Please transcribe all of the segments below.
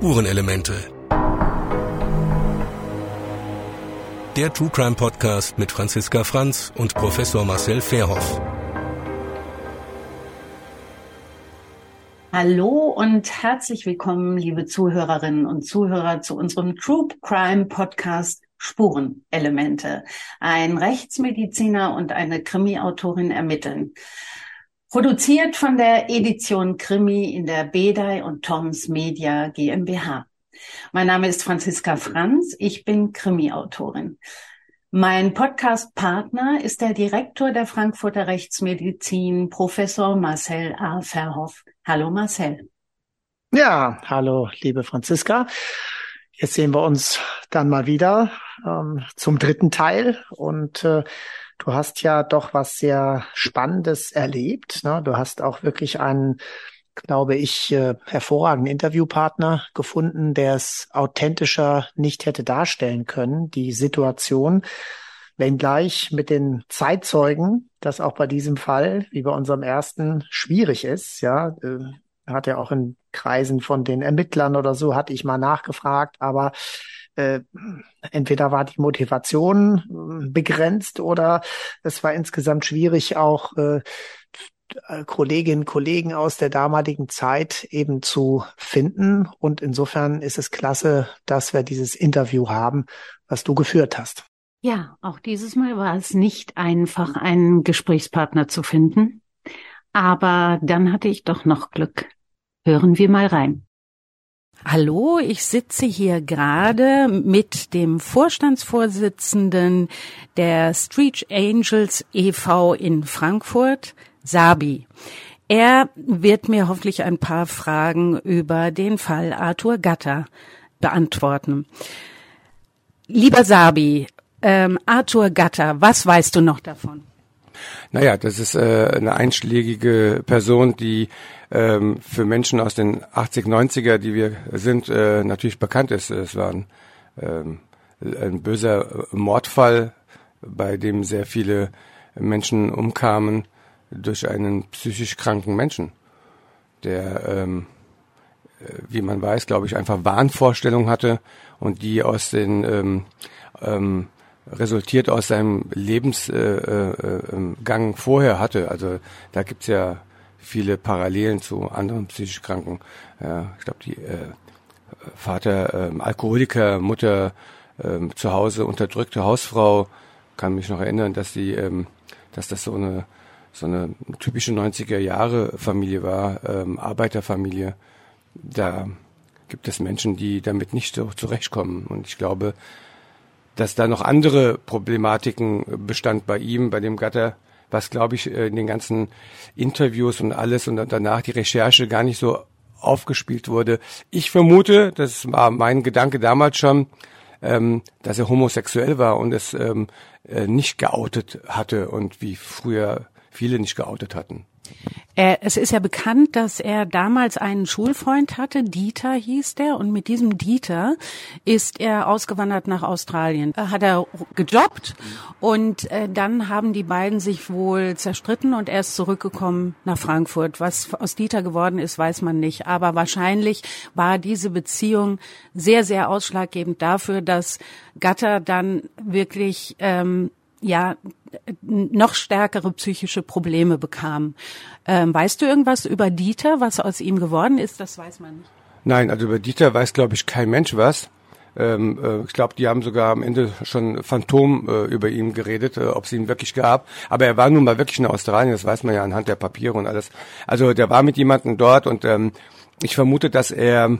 Spurenelemente. Der True Crime Podcast mit Franziska Franz und Professor Marcel Fairhoff. Hallo und herzlich willkommen, liebe Zuhörerinnen und Zuhörer, zu unserem True Crime Podcast Spurenelemente. Ein Rechtsmediziner und eine Krimi-Autorin ermitteln. Produziert von der Edition Krimi in der Bedei und Toms Media GmbH. Mein Name ist Franziska Franz. Ich bin Krimi-Autorin. Mein Podcast-Partner ist der Direktor der Frankfurter Rechtsmedizin, Professor Marcel A. Verhoff. Hallo Marcel. Ja, hallo liebe Franziska. Jetzt sehen wir uns dann mal wieder ähm, zum dritten Teil und äh, Du hast ja doch was sehr Spannendes erlebt. Ne? Du hast auch wirklich einen, glaube ich, äh, hervorragenden Interviewpartner gefunden, der es authentischer nicht hätte darstellen können, die Situation. Wenngleich mit den Zeitzeugen, das auch bei diesem Fall, wie bei unserem ersten, schwierig ist. Ja, äh, hat ja auch in Kreisen von den Ermittlern oder so, hatte ich mal nachgefragt, aber äh, entweder war die Motivation äh, begrenzt oder es war insgesamt schwierig, auch äh, Kolleginnen und Kollegen aus der damaligen Zeit eben zu finden. Und insofern ist es klasse, dass wir dieses Interview haben, was du geführt hast. Ja, auch dieses Mal war es nicht einfach, einen Gesprächspartner zu finden. Aber dann hatte ich doch noch Glück. Hören wir mal rein. Hallo, ich sitze hier gerade mit dem Vorstandsvorsitzenden der Street Angels e.V. in Frankfurt, Sabi. Er wird mir hoffentlich ein paar Fragen über den Fall Arthur Gatter beantworten. Lieber Sabi, ähm, Arthur Gatter, was weißt du noch davon? Naja, das ist äh, eine einschlägige Person, die ähm, für Menschen aus den 80, 90er, die wir sind, äh, natürlich bekannt ist. Es war ein, ähm, ein böser Mordfall, bei dem sehr viele Menschen umkamen durch einen psychisch kranken Menschen, der, ähm, äh, wie man weiß, glaube ich, einfach Wahnvorstellungen hatte und die aus den ähm, ähm, resultiert aus seinem Lebensgang äh, äh, vorher hatte. Also da gibt's ja viele Parallelen zu anderen psychisch Kranken. Ja, ich glaube, die äh, Vater ähm, Alkoholiker, Mutter ähm, zu Hause unterdrückte Hausfrau, kann mich noch erinnern, dass die, ähm, dass das so eine so eine typische 90er Jahre Familie war, ähm, Arbeiterfamilie. Da gibt es Menschen, die damit nicht so zurechtkommen. Und ich glaube, dass da noch andere Problematiken bestand bei ihm, bei dem Gatter, was glaube ich äh, in den ganzen Interviews und alles und danach die Recherche gar nicht so aufgespielt wurde. Ich vermute, das war mein Gedanke damals schon, ähm, dass er homosexuell war und es ähm, äh, nicht geoutet hatte und wie früher viele nicht geoutet hatten. Er, es ist ja bekannt, dass er damals einen Schulfreund hatte, Dieter hieß der, und mit diesem Dieter ist er ausgewandert nach Australien. Da hat er gejobbt und äh, dann haben die beiden sich wohl zerstritten und er ist zurückgekommen nach Frankfurt. Was aus Dieter geworden ist, weiß man nicht. Aber wahrscheinlich war diese Beziehung sehr, sehr ausschlaggebend dafür, dass Gatter dann wirklich ähm, ja noch stärkere psychische Probleme bekam. Ähm, weißt du irgendwas über Dieter, was aus ihm geworden ist? Das weiß man nicht. Nein, also über Dieter weiß, glaube ich, kein Mensch was. Ähm, äh, ich glaube, die haben sogar am Ende schon Phantom äh, über ihn geredet, äh, ob es ihn wirklich gab. Aber er war nun mal wirklich in Australien, das weiß man ja anhand der Papiere und alles. Also der war mit jemandem dort und ähm, ich vermute, dass er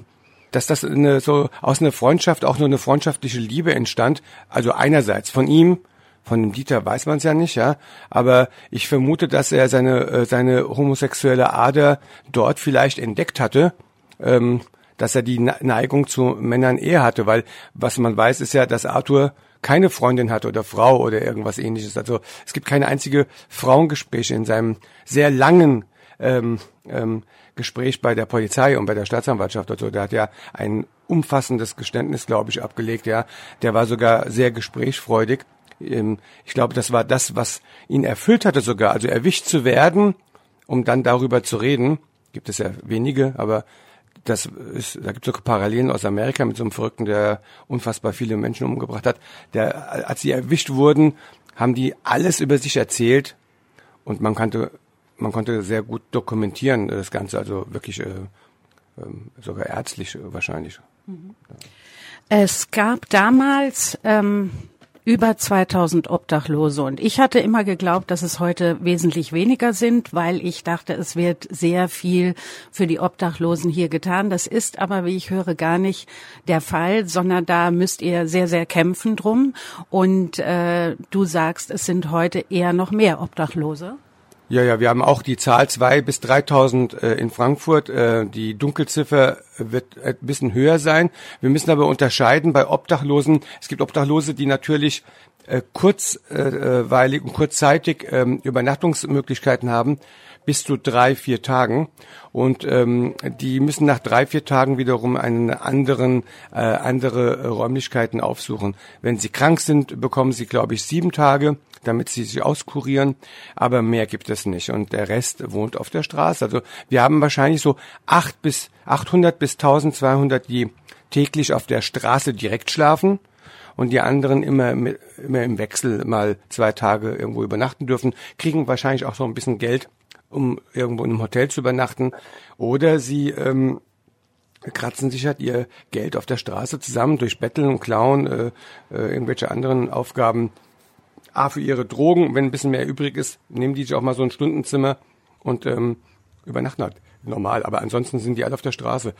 dass das eine, so aus einer Freundschaft auch nur eine freundschaftliche Liebe entstand. Also einerseits von ihm von dem Dieter weiß man es ja nicht, ja. Aber ich vermute, dass er seine, äh, seine homosexuelle Ader dort vielleicht entdeckt hatte, ähm, dass er die Neigung zu Männern eher hatte, weil was man weiß, ist ja, dass Arthur keine Freundin hatte oder Frau oder irgendwas ähnliches. Also es gibt keine einzige Frauengespräche in seinem sehr langen ähm, ähm, Gespräch bei der Polizei und bei der Staatsanwaltschaft. Also der hat ja ein umfassendes Geständnis, glaube ich, abgelegt. Ja, der war sogar sehr gesprächsfreudig ähm, ich glaube, das war das, was ihn erfüllt hatte sogar. Also erwischt zu werden, um dann darüber zu reden, gibt es ja wenige, aber das ist, da gibt es so Parallelen aus Amerika mit so einem Verrückten, der unfassbar viele Menschen umgebracht hat. Der, als sie erwischt wurden, haben die alles über sich erzählt und man konnte, man konnte sehr gut dokumentieren das Ganze, also wirklich äh, äh, sogar ärztlich wahrscheinlich. Mhm. Es gab damals ähm, über 2000 Obdachlose. Und ich hatte immer geglaubt, dass es heute wesentlich weniger sind, weil ich dachte, es wird sehr viel für die Obdachlosen hier getan. Das ist aber, wie ich höre, gar nicht der Fall, sondern da müsst ihr sehr, sehr kämpfen drum. Und äh, du sagst, es sind heute eher noch mehr Obdachlose. Ja, ja, wir haben auch die Zahl zwei bis 3.000 äh, in Frankfurt. Äh, die Dunkelziffer wird ein bisschen höher sein. Wir müssen aber unterscheiden bei Obdachlosen. Es gibt Obdachlose, die natürlich äh, kurzweilig und kurzzeitig ähm, Übernachtungsmöglichkeiten haben bis zu drei, vier Tagen. Und ähm, die müssen nach drei, vier Tagen wiederum einen anderen, äh, andere Räumlichkeiten aufsuchen. Wenn sie krank sind, bekommen sie, glaube ich, sieben Tage damit sie sich auskurieren, aber mehr gibt es nicht und der Rest wohnt auf der Straße. Also wir haben wahrscheinlich so acht bis 800 bis 1200, die täglich auf der Straße direkt schlafen und die anderen immer, immer im Wechsel mal zwei Tage irgendwo übernachten dürfen, kriegen wahrscheinlich auch so ein bisschen Geld, um irgendwo in einem Hotel zu übernachten oder sie ähm, kratzen sich halt ihr Geld auf der Straße zusammen durch Betteln und Klauen, äh, äh, irgendwelche anderen Aufgaben A, für ihre Drogen, wenn ein bisschen mehr übrig ist, nehmen die sich auch mal so ein Stundenzimmer und ähm, übernachten halt normal. Aber ansonsten sind die alle auf der Straße.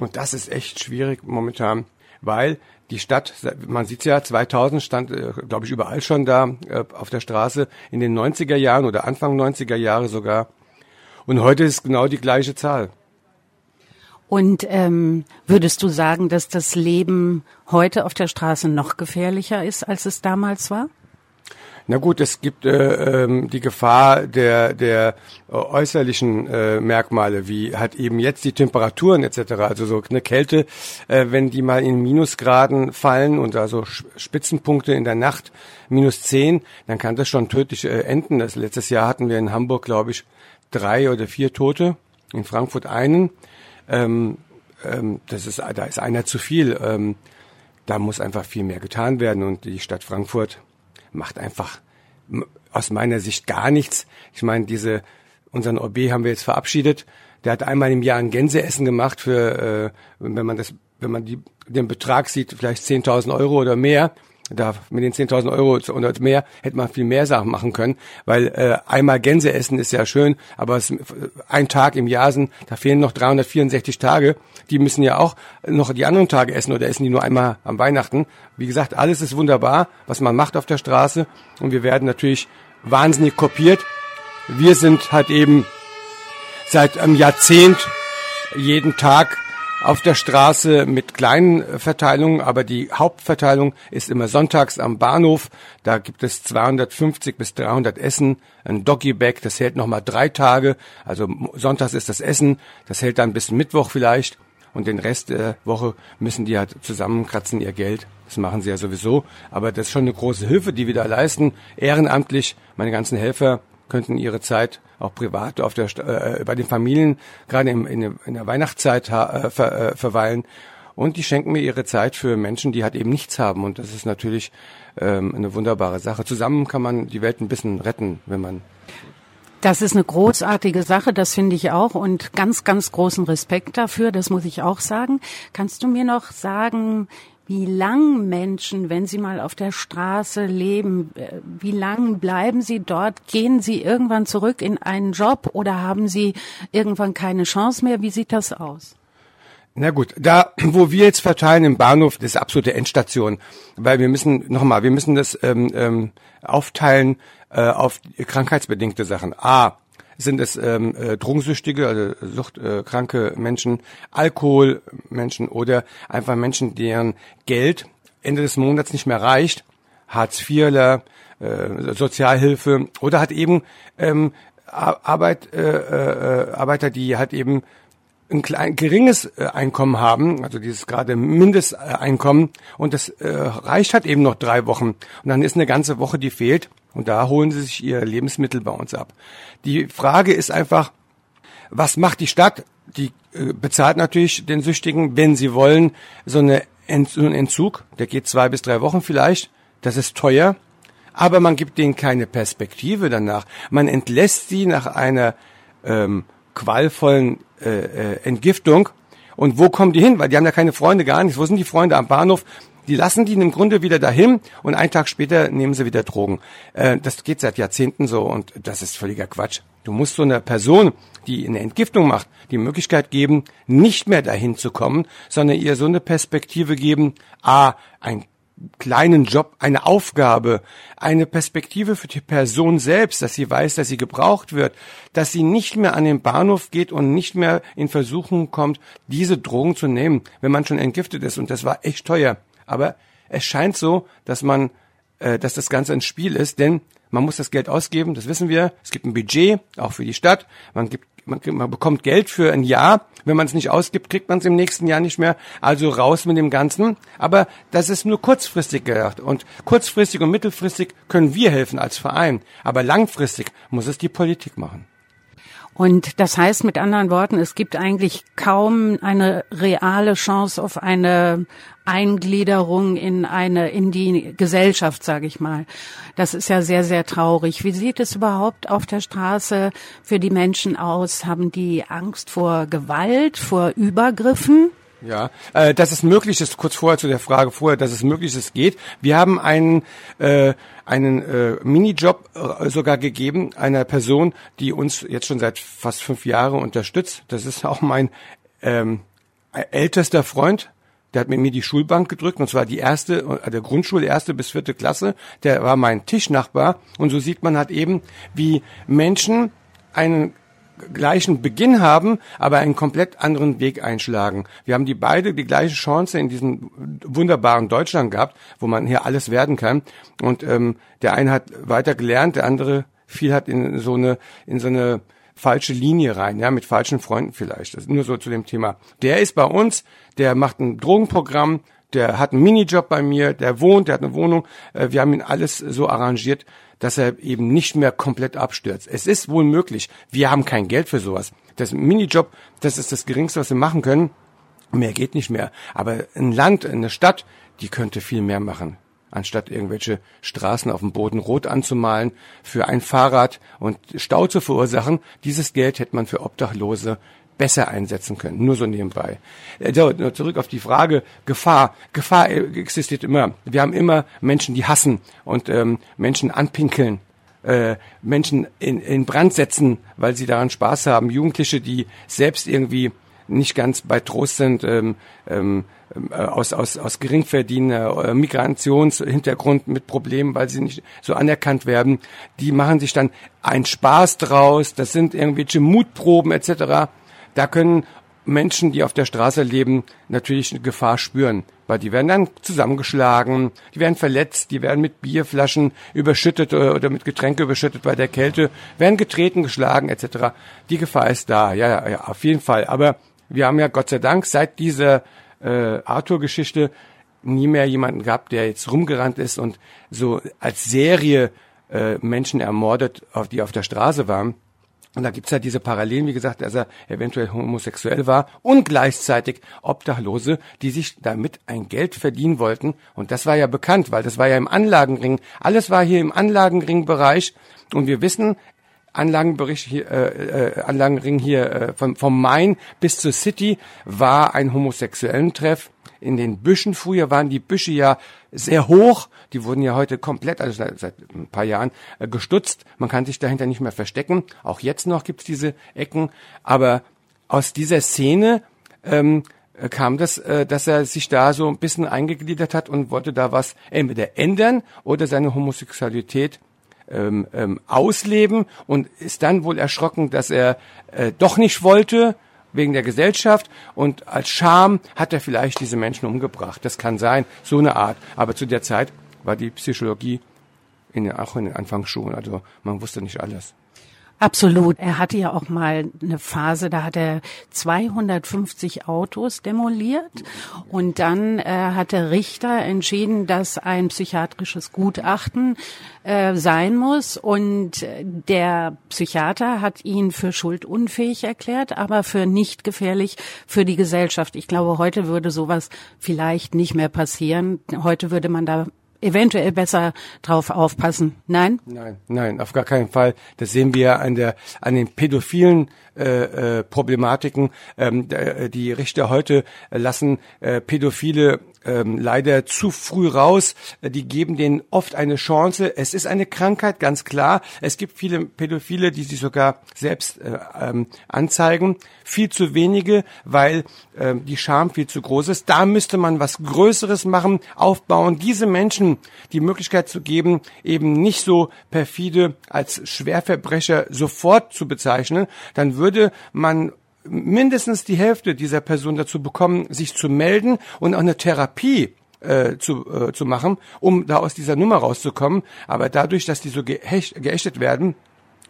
Und das ist echt schwierig momentan, weil die Stadt, man sieht ja, 2000 stand, äh, glaube ich, überall schon da äh, auf der Straße, in den 90er Jahren oder Anfang 90er Jahre sogar. Und heute ist genau die gleiche Zahl. Und ähm, würdest du sagen, dass das Leben heute auf der Straße noch gefährlicher ist, als es damals war? Na gut, es gibt äh, ähm, die Gefahr der, der äußerlichen äh, Merkmale, wie halt eben jetzt die Temperaturen etc. Also so eine Kälte, äh, wenn die mal in Minusgraden fallen und also Spitzenpunkte in der Nacht minus zehn, dann kann das schon tödlich äh, enden. Das letztes Jahr hatten wir in Hamburg, glaube ich, drei oder vier Tote, in Frankfurt einen. Ähm, ähm, das ist, da ist einer zu viel. Ähm, da muss einfach viel mehr getan werden und die Stadt Frankfurt macht einfach aus meiner Sicht gar nichts. Ich meine, diese unseren OB haben wir jetzt verabschiedet. Der hat einmal im Jahr ein Gänseessen gemacht für, äh, wenn man das, wenn man die, den Betrag sieht, vielleicht 10.000 Euro oder mehr da mit den 10.000 Euro oder mehr hätte man viel mehr Sachen machen können, weil äh, einmal Gänse essen ist ja schön, aber es, ein Tag im Jahr sind, da fehlen noch 364 Tage. Die müssen ja auch noch die anderen Tage essen oder essen die nur einmal am Weihnachten. Wie gesagt, alles ist wunderbar, was man macht auf der Straße und wir werden natürlich wahnsinnig kopiert. Wir sind halt eben seit einem Jahrzehnt jeden Tag auf der Straße mit kleinen Verteilungen, aber die Hauptverteilung ist immer sonntags am Bahnhof. Da gibt es 250 bis 300 Essen, ein Doggy Bag, das hält nochmal drei Tage. Also sonntags ist das Essen, das hält dann bis Mittwoch vielleicht. Und den Rest der Woche müssen die halt zusammenkratzen, ihr Geld. Das machen sie ja sowieso. Aber das ist schon eine große Hilfe, die wir da leisten. Ehrenamtlich, meine ganzen Helfer könnten ihre Zeit auch privat auf der äh, bei den Familien gerade in, in, in der Weihnachtszeit äh, ver, äh, verweilen und die schenken mir ihre Zeit für Menschen, die halt eben nichts haben und das ist natürlich ähm, eine wunderbare Sache. Zusammen kann man die Welt ein bisschen retten, wenn man das ist eine großartige Sache, das finde ich auch und ganz, ganz großen Respekt dafür, das muss ich auch sagen. Kannst du mir noch sagen, wie lang Menschen, wenn sie mal auf der Straße leben, äh, wie lang bleiben sie dort? Gehen sie irgendwann zurück in einen Job oder haben sie irgendwann keine Chance mehr? Wie sieht das aus? Na gut, da wo wir jetzt verteilen im Bahnhof, das ist absolute Endstation, weil wir müssen nochmal, wir müssen das ähm, ähm, aufteilen äh, auf krankheitsbedingte Sachen. A, sind es ähm, äh, Drogensüchtige, also suchtkranke äh, Menschen, Alkoholmenschen oder einfach Menschen, deren Geld Ende des Monats nicht mehr reicht, Hartz-IVler, äh, Sozialhilfe oder hat eben ähm, Arbeit, äh, äh, Arbeiter, die halt eben ein klein, geringes äh, Einkommen haben, also dieses gerade Mindesteinkommen, und das äh, reicht halt eben noch drei Wochen. Und dann ist eine ganze Woche, die fehlt. Und da holen sie sich ihr Lebensmittel bei uns ab. Die Frage ist einfach, was macht die Stadt? Die äh, bezahlt natürlich den Süchtigen, wenn sie wollen, so, eine Ent, so einen Entzug. Der geht zwei bis drei Wochen vielleicht. Das ist teuer. Aber man gibt denen keine Perspektive danach. Man entlässt sie nach einer ähm, qualvollen äh, äh, Entgiftung. Und wo kommen die hin? Weil die haben ja keine Freunde, gar nichts. Wo sind die Freunde am Bahnhof? Die lassen die im Grunde wieder dahin und einen Tag später nehmen sie wieder Drogen. Äh, das geht seit Jahrzehnten so und das ist völliger Quatsch. Du musst so einer Person, die eine Entgiftung macht, die Möglichkeit geben, nicht mehr dahin zu kommen, sondern ihr so eine Perspektive geben, a, ein kleinen Job, eine Aufgabe, eine Perspektive für die Person selbst, dass sie weiß, dass sie gebraucht wird, dass sie nicht mehr an den Bahnhof geht und nicht mehr in Versuchung kommt, diese Drogen zu nehmen, wenn man schon entgiftet ist. Und das war echt teuer. Aber es scheint so, dass man, äh, dass das Ganze ein Spiel ist, denn man muss das Geld ausgeben, das wissen wir. Es gibt ein Budget, auch für die Stadt. Man gibt man, man bekommt Geld für ein Jahr. Wenn man es nicht ausgibt, kriegt man es im nächsten Jahr nicht mehr. Also raus mit dem Ganzen. Aber das ist nur kurzfristig gedacht. Und kurzfristig und mittelfristig können wir helfen als Verein. Aber langfristig muss es die Politik machen. Und das heißt mit anderen Worten, es gibt eigentlich kaum eine reale Chance auf eine Eingliederung in eine in die Gesellschaft, sage ich mal. Das ist ja sehr sehr traurig. Wie sieht es überhaupt auf der Straße für die Menschen aus? Haben die Angst vor Gewalt, vor Übergriffen? Ja, äh, dass es möglich ist, kurz vorher zu der Frage vorher, dass es möglich ist, geht. Wir haben einen, äh, einen äh, Minijob äh, sogar gegeben, einer Person, die uns jetzt schon seit fast fünf Jahren unterstützt. Das ist auch mein ähm, ältester Freund, der hat mit mir die Schulbank gedrückt, und zwar die erste, äh, der Grundschule, erste bis vierte Klasse. Der war mein Tischnachbar. Und so sieht man halt eben, wie Menschen einen gleichen Beginn haben, aber einen komplett anderen Weg einschlagen. Wir haben die beide die gleiche Chance in diesem wunderbaren Deutschland gehabt, wo man hier alles werden kann. Und ähm, der eine hat weiter gelernt, der andere viel hat in so eine in so eine falsche Linie rein, ja, mit falschen Freunden vielleicht. Das ist nur so zu dem Thema. Der ist bei uns, der macht ein Drogenprogramm, der hat einen Minijob bei mir, der wohnt, der hat eine Wohnung. Äh, wir haben ihn alles so arrangiert, dass er eben nicht mehr komplett abstürzt. Es ist wohl möglich. Wir haben kein Geld für sowas. Das Minijob, das ist das Geringste, was wir machen können. Mehr geht nicht mehr. Aber ein Land, eine Stadt, die könnte viel mehr machen anstatt irgendwelche Straßen auf dem Boden rot anzumalen, für ein Fahrrad und Stau zu verursachen. Dieses Geld hätte man für Obdachlose besser einsetzen können. Nur so nebenbei. Äh, so, zurück auf die Frage Gefahr. Gefahr existiert immer. Wir haben immer Menschen, die hassen und ähm, Menschen anpinkeln. Äh, Menschen in, in Brand setzen, weil sie daran Spaß haben. Jugendliche, die selbst irgendwie nicht ganz bei Trost sind, ähm, ähm, äh, aus, aus, aus Geringverdiener, äh, Migrationshintergrund mit Problemen, weil sie nicht so anerkannt werden, die machen sich dann einen Spaß draus, das sind irgendwelche Mutproben etc. Da können Menschen, die auf der Straße leben, natürlich eine Gefahr spüren, weil die werden dann zusammengeschlagen, die werden verletzt, die werden mit Bierflaschen überschüttet oder mit Getränke überschüttet bei der Kälte, werden getreten, geschlagen etc. Die Gefahr ist da, ja, ja, ja, auf jeden Fall. Aber wir haben ja Gott sei Dank seit dieser äh, Arthur-Geschichte nie mehr jemanden gehabt, der jetzt rumgerannt ist und so als Serie äh, Menschen ermordet, auf die auf der Straße waren. Und da gibt's ja diese Parallelen, wie gesagt, dass er eventuell homosexuell war und gleichzeitig Obdachlose, die sich damit ein Geld verdienen wollten. Und das war ja bekannt, weil das war ja im Anlagenring. Alles war hier im Anlagenring-Bereich. Und wir wissen, Anlagenbericht hier, äh, äh, Anlagenring hier äh, vom, vom Main bis zur City war ein homosexuellen Treff. In den Büschen früher waren die Büsche ja sehr hoch. Die wurden ja heute komplett, also seit, seit ein paar Jahren, äh, gestutzt. Man kann sich dahinter nicht mehr verstecken. Auch jetzt noch gibt's diese Ecken. Aber aus dieser Szene ähm, kam das, äh, dass er sich da so ein bisschen eingegliedert hat und wollte da was entweder ändern oder seine Homosexualität ähm, ähm, ausleben und ist dann wohl erschrocken, dass er äh, doch nicht wollte wegen der Gesellschaft und als Scham hat er vielleicht diese Menschen umgebracht. Das kann sein, so eine Art. Aber zu der Zeit war die Psychologie in, auch in den Anfangsschulen, also man wusste nicht alles. Absolut. Er hatte ja auch mal eine Phase, da hat er 250 Autos demoliert und dann äh, hat der Richter entschieden, dass ein psychiatrisches Gutachten äh, sein muss und der Psychiater hat ihn für schuldunfähig erklärt, aber für nicht gefährlich für die Gesellschaft. Ich glaube, heute würde sowas vielleicht nicht mehr passieren. Heute würde man da eventuell besser drauf aufpassen. Nein? Nein, nein, auf gar keinen Fall. Das sehen wir an der an den pädophilen äh, äh, Problematiken. Ähm, äh, die Richter heute lassen äh, Pädophile ähm, leider zu früh raus. Äh, die geben denen oft eine Chance. Es ist eine Krankheit, ganz klar. Es gibt viele Pädophile, die sich sogar selbst äh, ähm, anzeigen. Viel zu wenige, weil ähm, die Scham viel zu groß ist. Da müsste man was Größeres machen, aufbauen, diese Menschen die Möglichkeit zu geben, eben nicht so perfide als Schwerverbrecher sofort zu bezeichnen. Dann würde man mindestens die Hälfte dieser Person dazu bekommen, sich zu melden und auch eine Therapie äh, zu, äh, zu machen, um da aus dieser Nummer rauszukommen. Aber dadurch, dass die so geächt, geächtet werden,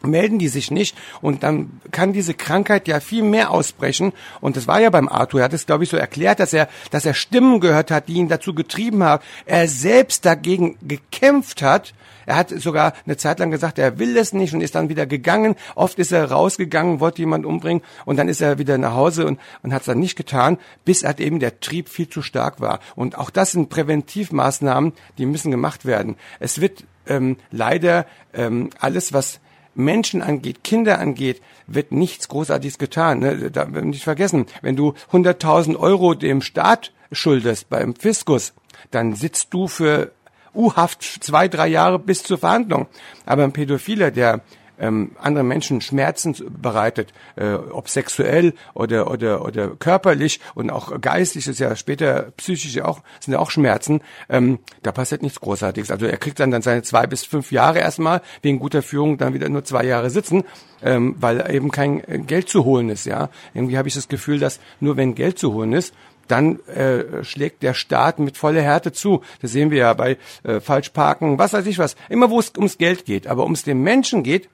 melden die sich nicht und dann kann diese Krankheit ja viel mehr ausbrechen und das war ja beim Arthur, er hat es glaube ich so erklärt, dass er dass er Stimmen gehört hat, die ihn dazu getrieben haben, er selbst dagegen gekämpft hat. Er hat sogar eine Zeit lang gesagt, er will es nicht und ist dann wieder gegangen. Oft ist er rausgegangen, wollte jemand umbringen und dann ist er wieder nach Hause und, und hat es dann nicht getan, bis halt eben der Trieb viel zu stark war. Und auch das sind Präventivmaßnahmen, die müssen gemacht werden. Es wird ähm, leider ähm, alles, was Menschen angeht, Kinder angeht, wird nichts Großartiges getan. Ne? Da nicht vergessen, wenn du 100.000 Euro dem Staat schuldest beim Fiskus, dann sitzt du für U-Haft zwei, drei Jahre bis zur Verhandlung. Aber ein Pädophiler, der ähm, anderen Menschen Schmerzen bereitet, äh, ob sexuell oder oder oder körperlich und auch geistlich ist ja später psychisch auch sind ja auch Schmerzen. Ähm, da passiert nichts Großartiges. Also er kriegt dann dann seine zwei bis fünf Jahre erstmal wegen guter Führung dann wieder nur zwei Jahre sitzen, ähm, weil eben kein Geld zu holen ist. Ja, irgendwie habe ich das Gefühl, dass nur wenn Geld zu holen ist, dann äh, schlägt der Staat mit voller Härte zu. Das sehen wir ja bei äh, Falschparken, was weiß ich was. Immer wo es ums Geld geht, aber ums den Menschen geht,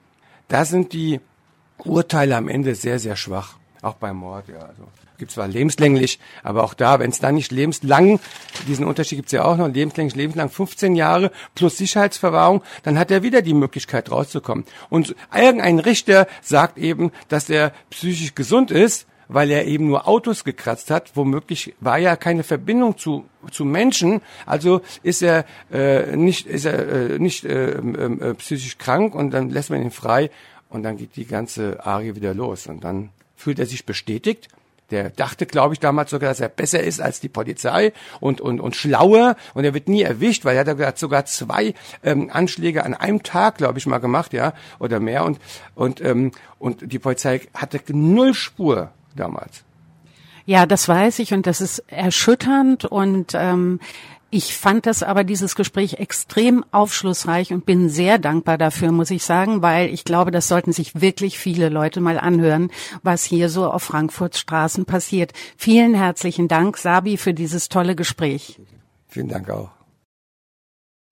da sind die Urteile am Ende sehr, sehr schwach. Auch beim Mord, ja. Also gibt zwar lebenslänglich, aber auch da, wenn es da nicht lebenslang, diesen Unterschied gibt's ja auch noch, lebenslänglich, lebenslang 15 Jahre plus Sicherheitsverwahrung, dann hat er wieder die Möglichkeit rauszukommen. Und irgendein Richter sagt eben, dass er psychisch gesund ist, weil er eben nur Autos gekratzt hat. Womöglich war ja keine Verbindung zu zu Menschen, also ist er äh, nicht ist er äh, nicht äh, äh, psychisch krank und dann lässt man ihn frei und dann geht die ganze Arie wieder los und dann fühlt er sich bestätigt. Der dachte, glaube ich, damals sogar, dass er besser ist als die Polizei und, und, und schlauer. Und er wird nie erwischt, weil er hat sogar zwei ähm, Anschläge an einem Tag, glaube ich, mal gemacht, ja, oder mehr. Und, und, ähm, und die Polizei hatte null Spur damals. Ja, das weiß ich und das ist erschütternd und ähm, ich fand das aber dieses Gespräch extrem aufschlussreich und bin sehr dankbar dafür, muss ich sagen, weil ich glaube, das sollten sich wirklich viele Leute mal anhören, was hier so auf Frankfurts Straßen passiert. Vielen herzlichen Dank, Sabi, für dieses tolle Gespräch. Vielen Dank auch.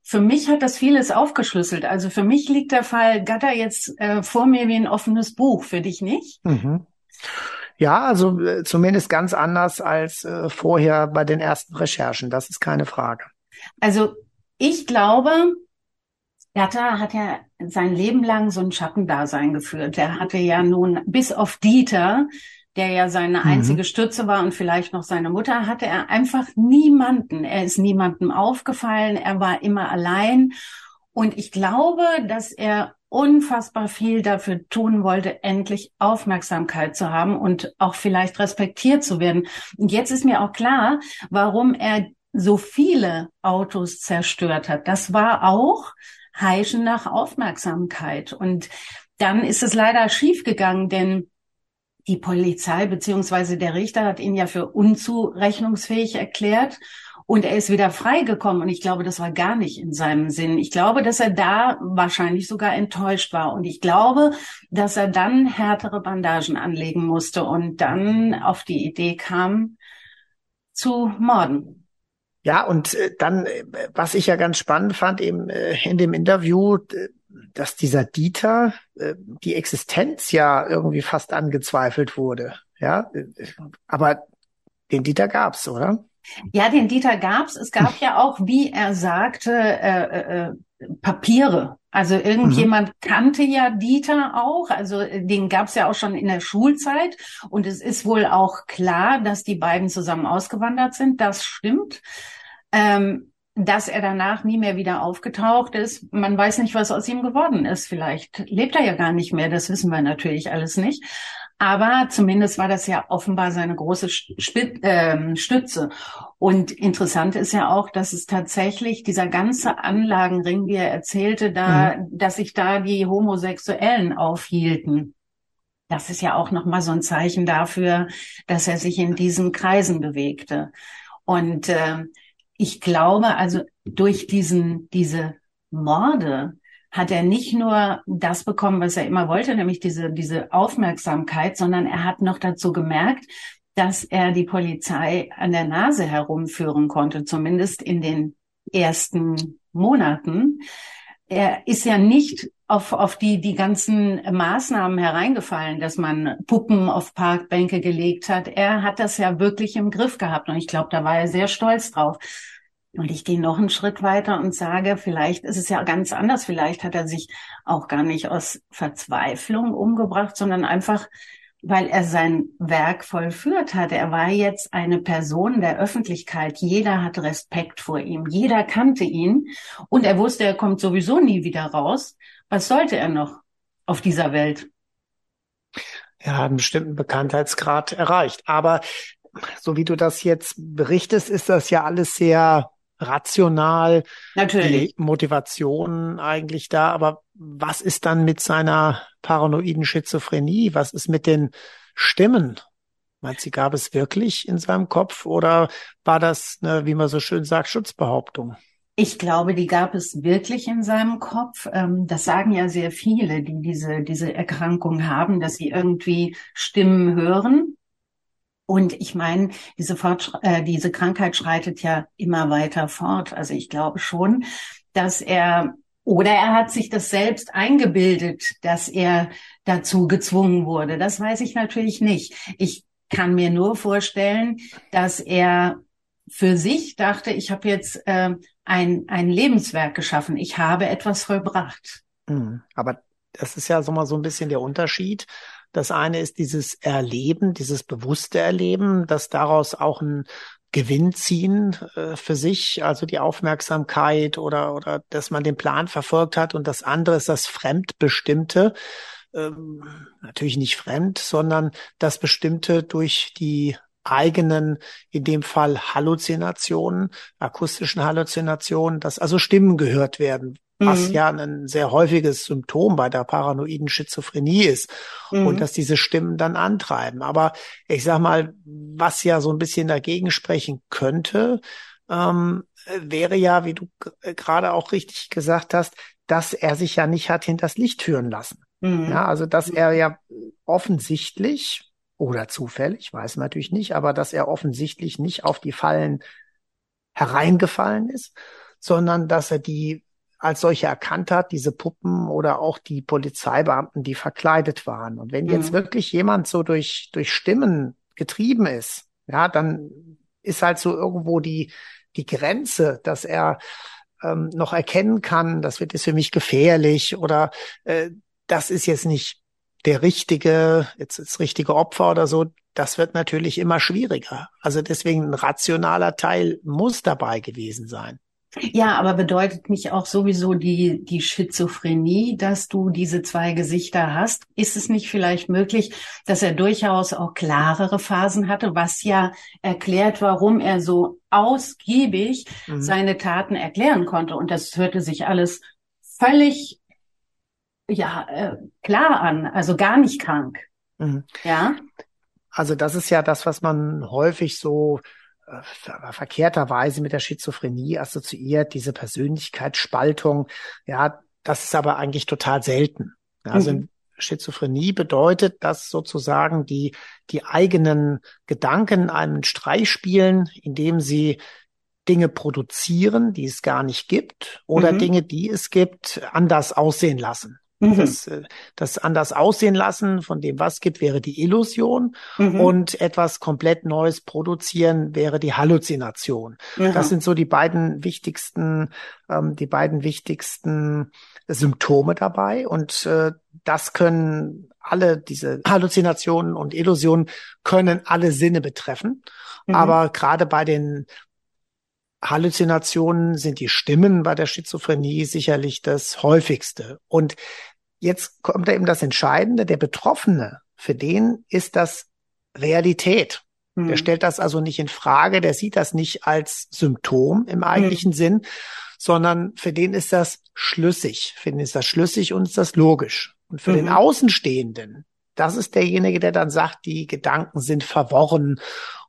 Für mich hat das vieles aufgeschlüsselt. Also für mich liegt der Fall Gatter jetzt äh, vor mir wie ein offenes Buch. Für dich nicht? Mhm. Ja, also äh, zumindest ganz anders als äh, vorher bei den ersten Recherchen. Das ist keine Frage. Also ich glaube, Gatta hat ja sein Leben lang so ein Schattendasein geführt. Er hatte ja nun bis auf Dieter, der ja seine mhm. einzige Stütze war und vielleicht noch seine Mutter, hatte er einfach niemanden. Er ist niemandem aufgefallen. Er war immer allein. Und ich glaube, dass er unfassbar viel dafür tun wollte, endlich Aufmerksamkeit zu haben und auch vielleicht respektiert zu werden. Und jetzt ist mir auch klar, warum er so viele Autos zerstört hat. Das war auch Heischen nach Aufmerksamkeit. Und dann ist es leider schiefgegangen, denn die Polizei beziehungsweise der Richter hat ihn ja für unzurechnungsfähig erklärt und er ist wieder freigekommen. Und ich glaube, das war gar nicht in seinem Sinn. Ich glaube, dass er da wahrscheinlich sogar enttäuscht war. Und ich glaube, dass er dann härtere Bandagen anlegen musste und dann auf die Idee kam, zu morden. Ja, und äh, dann, äh, was ich ja ganz spannend fand, eben äh, in dem Interview, dass dieser Dieter, die Existenz ja irgendwie fast angezweifelt wurde. Ja, aber den Dieter gab's, oder? Ja, den Dieter gab's. Es gab ja auch, wie er sagte, äh, äh, Papiere. Also irgendjemand mhm. kannte ja Dieter auch, also den gab's ja auch schon in der Schulzeit. Und es ist wohl auch klar, dass die beiden zusammen ausgewandert sind. Das stimmt. Ähm, dass er danach nie mehr wieder aufgetaucht ist. Man weiß nicht, was aus ihm geworden ist. Vielleicht lebt er ja gar nicht mehr. Das wissen wir natürlich alles nicht. Aber zumindest war das ja offenbar seine große Spit äh, Stütze. Und interessant ist ja auch, dass es tatsächlich dieser ganze Anlagenring, wie er erzählte, da, mhm. dass sich da die Homosexuellen aufhielten. Das ist ja auch nochmal so ein Zeichen dafür, dass er sich in diesen Kreisen bewegte. Und äh, ich glaube, also durch diesen, diese Morde hat er nicht nur das bekommen, was er immer wollte, nämlich diese, diese Aufmerksamkeit, sondern er hat noch dazu gemerkt, dass er die Polizei an der Nase herumführen konnte, zumindest in den ersten Monaten. Er ist ja nicht auf, auf die, die ganzen Maßnahmen hereingefallen, dass man Puppen auf Parkbänke gelegt hat. Er hat das ja wirklich im Griff gehabt und ich glaube, da war er sehr stolz drauf. Und ich gehe noch einen Schritt weiter und sage, vielleicht ist es ja ganz anders. Vielleicht hat er sich auch gar nicht aus Verzweiflung umgebracht, sondern einfach, weil er sein Werk vollführt hat. Er war jetzt eine Person der Öffentlichkeit. Jeder hat Respekt vor ihm. Jeder kannte ihn. Und er wusste, er kommt sowieso nie wieder raus. Was sollte er noch auf dieser Welt? Er hat einen bestimmten Bekanntheitsgrad erreicht. Aber so wie du das jetzt berichtest, ist das ja alles sehr rational, Natürlich. die Motivation eigentlich da. Aber was ist dann mit seiner paranoiden Schizophrenie? Was ist mit den Stimmen? Meinst du, gab es wirklich in seinem Kopf oder war das, eine, wie man so schön sagt, Schutzbehauptung? Ich glaube, die gab es wirklich in seinem Kopf. Ähm, das sagen ja sehr viele, die diese, diese Erkrankung haben, dass sie irgendwie Stimmen hören und ich meine, diese, Fortsch äh, diese Krankheit schreitet ja immer weiter fort. Also ich glaube schon, dass er oder er hat sich das selbst eingebildet, dass er dazu gezwungen wurde. Das weiß ich natürlich nicht. Ich kann mir nur vorstellen, dass er für sich dachte, ich habe jetzt äh, ein, ein Lebenswerk geschaffen. Ich habe etwas vollbracht. Mhm. Aber das ist ja so mal so ein bisschen der Unterschied das eine ist dieses Erleben, dieses bewusste Erleben, dass daraus auch ein Gewinn ziehen äh, für sich, also die Aufmerksamkeit oder, oder dass man den Plan verfolgt hat. Und das andere ist das Fremdbestimmte, ähm, natürlich nicht fremd, sondern das Bestimmte durch die eigenen, in dem Fall Halluzinationen, akustischen Halluzinationen, dass also Stimmen gehört werden, was mhm. ja ein sehr häufiges Symptom bei der paranoiden Schizophrenie ist mhm. und dass diese Stimmen dann antreiben. Aber ich sag mal, was ja so ein bisschen dagegen sprechen könnte, ähm, wäre ja, wie du gerade auch richtig gesagt hast, dass er sich ja nicht hat hinters Licht führen lassen. Mhm. Ja, also dass er ja offensichtlich oder zufällig, weiß man natürlich nicht, aber dass er offensichtlich nicht auf die Fallen hereingefallen ist, sondern dass er die als solche erkannt hat, diese Puppen oder auch die Polizeibeamten, die verkleidet waren. Und wenn jetzt mhm. wirklich jemand so durch, durch Stimmen getrieben ist, ja, dann ist halt so irgendwo die, die Grenze, dass er ähm, noch erkennen kann, das wird jetzt für mich gefährlich oder äh, das ist jetzt nicht der richtige, jetzt das richtige Opfer oder so, das wird natürlich immer schwieriger. Also deswegen ein rationaler Teil muss dabei gewesen sein. Ja, aber bedeutet nicht auch sowieso die, die Schizophrenie, dass du diese zwei Gesichter hast? Ist es nicht vielleicht möglich, dass er durchaus auch klarere Phasen hatte, was ja erklärt, warum er so ausgiebig mhm. seine Taten erklären konnte? Und das hörte sich alles völlig, ja, äh, klar an, also gar nicht krank. Mhm. Ja. Also das ist ja das, was man häufig so verkehrterweise mit der Schizophrenie assoziiert, diese Persönlichkeitsspaltung. Ja, das ist aber eigentlich total selten. Also mhm. Schizophrenie bedeutet, dass sozusagen die, die eigenen Gedanken einen Streich spielen, indem sie Dinge produzieren, die es gar nicht gibt, oder mhm. Dinge, die es gibt, anders aussehen lassen. Mhm. Das, äh, das anders aussehen lassen von dem, was gibt, wäre die Illusion mhm. und etwas komplett Neues produzieren wäre die Halluzination. Mhm. Das sind so die beiden wichtigsten, ähm, die beiden wichtigsten Symptome dabei und äh, das können alle diese Halluzinationen und Illusionen können alle Sinne betreffen. Mhm. Aber gerade bei den Halluzinationen sind die Stimmen bei der Schizophrenie sicherlich das häufigste. Und jetzt kommt da eben das Entscheidende, der Betroffene, für den ist das Realität. Mhm. Der stellt das also nicht in Frage, der sieht das nicht als Symptom im eigentlichen mhm. Sinn, sondern für den ist das schlüssig. Für den ist das schlüssig und ist das logisch. Und für mhm. den Außenstehenden, das ist derjenige, der dann sagt, die Gedanken sind verworren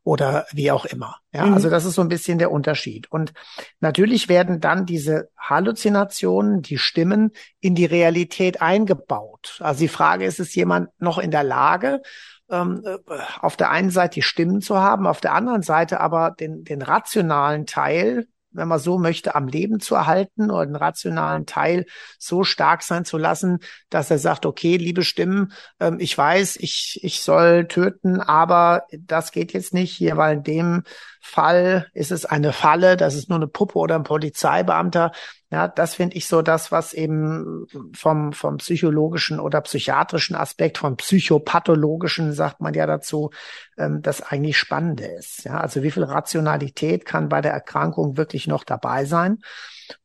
oder wie auch immer. Ja, mhm. also das ist so ein bisschen der Unterschied. Und natürlich werden dann diese Halluzinationen, die Stimmen in die Realität eingebaut. Also die Frage ist, ist jemand noch in der Lage, ähm, äh, auf der einen Seite die Stimmen zu haben, auf der anderen Seite aber den, den rationalen Teil wenn man so möchte, am Leben zu erhalten oder den rationalen Teil so stark sein zu lassen, dass er sagt, okay, liebe Stimmen, ähm, ich weiß, ich, ich soll töten, aber das geht jetzt nicht hier, weil in dem Fall ist es eine Falle, das ist nur eine Puppe oder ein Polizeibeamter. Ja, das finde ich so das, was eben vom, vom psychologischen oder psychiatrischen Aspekt, vom psychopathologischen, sagt man ja dazu, ähm, das eigentlich Spannende ist. Ja, also wie viel Rationalität kann bei der Erkrankung wirklich noch dabei sein?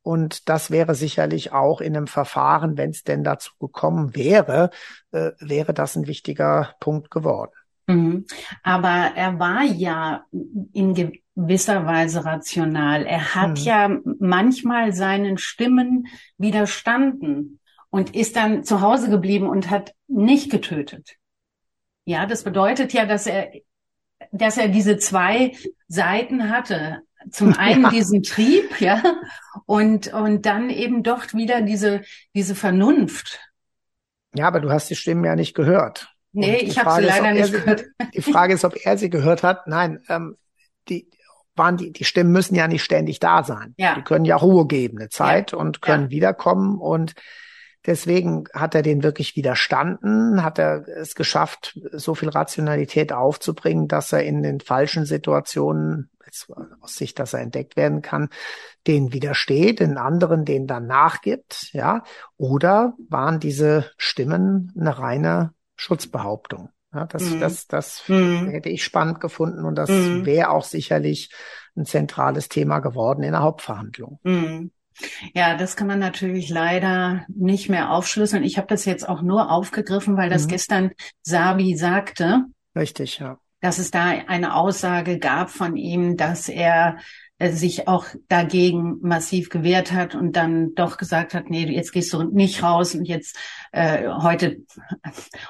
Und das wäre sicherlich auch in einem Verfahren, wenn es denn dazu gekommen wäre, äh, wäre das ein wichtiger Punkt geworden. Mhm. Aber er war ja in gewisser Weise rational. Er hat mhm. ja manchmal seinen Stimmen widerstanden und ist dann zu Hause geblieben und hat nicht getötet. Ja, das bedeutet ja, dass er, dass er diese zwei Seiten hatte. Zum einen diesen Trieb, ja, und, und dann eben doch wieder diese, diese Vernunft. Ja, aber du hast die Stimmen ja nicht gehört. Nee, ich habe sie leider ist, nicht gehört. Die Frage ist, ob er sie gehört hat. Nein, ähm, die waren die, die Stimmen müssen ja nicht ständig da sein. Ja. Die können ja Ruhe geben, eine Zeit ja. und können ja. wiederkommen und Deswegen hat er den wirklich widerstanden, hat er es geschafft, so viel Rationalität aufzubringen, dass er in den falschen Situationen, aus Sicht, dass er entdeckt werden kann, den widersteht, den anderen den dann nachgibt, ja. Oder waren diese Stimmen eine reine Schutzbehauptung. Ja, das, mhm. das, das mhm. hätte ich spannend gefunden und das mhm. wäre auch sicherlich ein zentrales Thema geworden in der Hauptverhandlung. Mhm. Ja, das kann man natürlich leider nicht mehr aufschlüsseln. Ich habe das jetzt auch nur aufgegriffen, weil das mhm. gestern Sabi sagte. Richtig, ja. Dass es da eine Aussage gab von ihm, dass er sich auch dagegen massiv gewehrt hat und dann doch gesagt hat, nee, jetzt gehst du nicht raus und jetzt äh, heute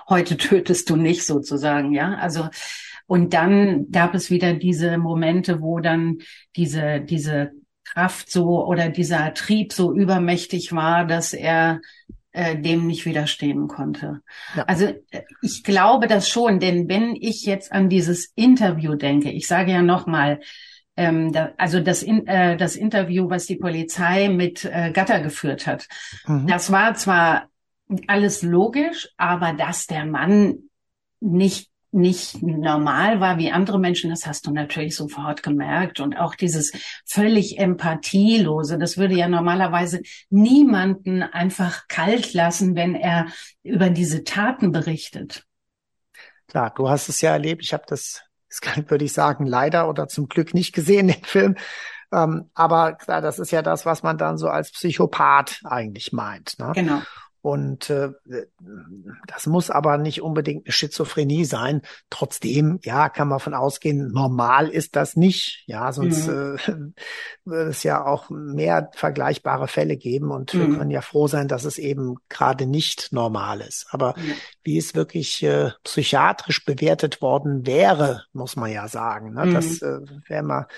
heute tötest du nicht sozusagen, ja. Also und dann gab es wieder diese Momente, wo dann diese diese Kraft so oder dieser Trieb so übermächtig war, dass er äh, dem nicht widerstehen konnte. Ja. Also äh, ich glaube das schon, denn wenn ich jetzt an dieses Interview denke, ich sage ja noch mal, ähm, da, also das, in, äh, das Interview, was die Polizei mit äh, Gatter geführt hat, mhm. das war zwar alles logisch, aber dass der Mann nicht nicht normal war wie andere Menschen, das hast du natürlich sofort gemerkt. Und auch dieses völlig empathielose, das würde ja normalerweise niemanden einfach kalt lassen, wenn er über diese Taten berichtet. Klar, du hast es ja erlebt. Ich habe das das kann, würde ich sagen, leider oder zum Glück nicht gesehen, den Film. Ähm, aber klar, das ist ja das, was man dann so als Psychopath eigentlich meint. Ne? Genau. Und äh, das muss aber nicht unbedingt eine Schizophrenie sein. Trotzdem, ja, kann man von ausgehen, normal ist das nicht. Ja, sonst mhm. äh, würde es ja auch mehr vergleichbare Fälle geben. Und mhm. wir können ja froh sein, dass es eben gerade nicht normal ist. Aber mhm. wie es wirklich äh, psychiatrisch bewertet worden wäre, muss man ja sagen. Ne? Das mhm. äh, werden wir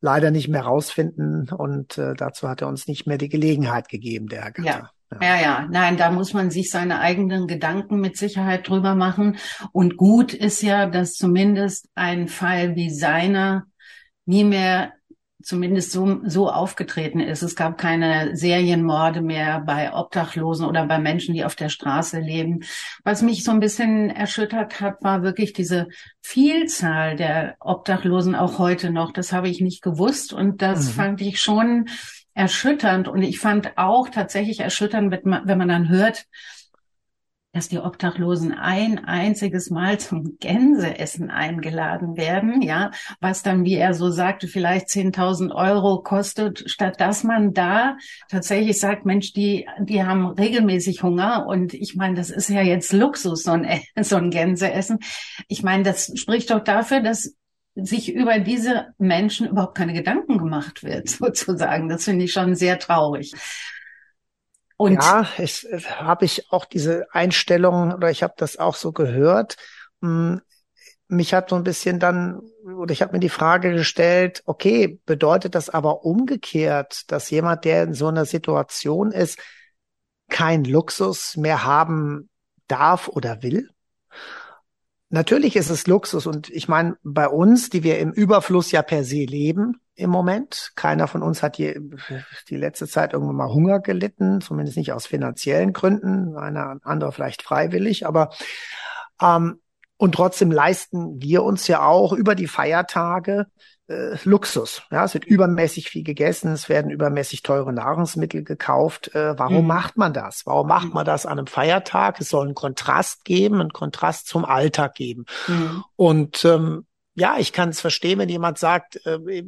leider nicht mehr rausfinden. Und äh, dazu hat er uns nicht mehr die Gelegenheit gegeben, der Herr Gatter. Ja. Ja, ja, nein, da muss man sich seine eigenen Gedanken mit Sicherheit drüber machen. Und gut ist ja, dass zumindest ein Fall wie seiner nie mehr zumindest so, so aufgetreten ist. Es gab keine Serienmorde mehr bei Obdachlosen oder bei Menschen, die auf der Straße leben. Was mich so ein bisschen erschüttert hat, war wirklich diese Vielzahl der Obdachlosen auch heute noch. Das habe ich nicht gewusst und das mhm. fand ich schon erschütternd. Und ich fand auch tatsächlich erschütternd, wenn man dann hört, dass die Obdachlosen ein einziges Mal zum Gänseessen eingeladen werden, ja, was dann, wie er so sagte, vielleicht 10.000 Euro kostet, statt dass man da tatsächlich sagt, Mensch, die, die haben regelmäßig Hunger und ich meine, das ist ja jetzt Luxus, so ein, so ein Gänseessen. Ich meine, das spricht doch dafür, dass sich über diese Menschen überhaupt keine Gedanken gemacht wird, sozusagen. Das finde ich schon sehr traurig. Und ja, äh, habe ich auch diese Einstellung oder ich habe das auch so gehört. Hm, mich hat so ein bisschen dann oder ich habe mir die Frage gestellt, okay, bedeutet das aber umgekehrt, dass jemand, der in so einer Situation ist, kein Luxus mehr haben darf oder will? Natürlich ist es Luxus und ich meine, bei uns, die wir im Überfluss ja per se leben im Moment, keiner von uns hat je, die letzte Zeit irgendwann mal Hunger gelitten, zumindest nicht aus finanziellen Gründen, einer andere vielleicht freiwillig, aber ähm, und trotzdem leisten wir uns ja auch über die Feiertage äh, Luxus. Ja, es wird übermäßig viel gegessen, es werden übermäßig teure Nahrungsmittel gekauft. Äh, warum mhm. macht man das? Warum macht mhm. man das an einem Feiertag? Es soll einen Kontrast geben, einen Kontrast zum Alltag geben. Mhm. Und ähm, ja, ich kann es verstehen, wenn jemand sagt, äh,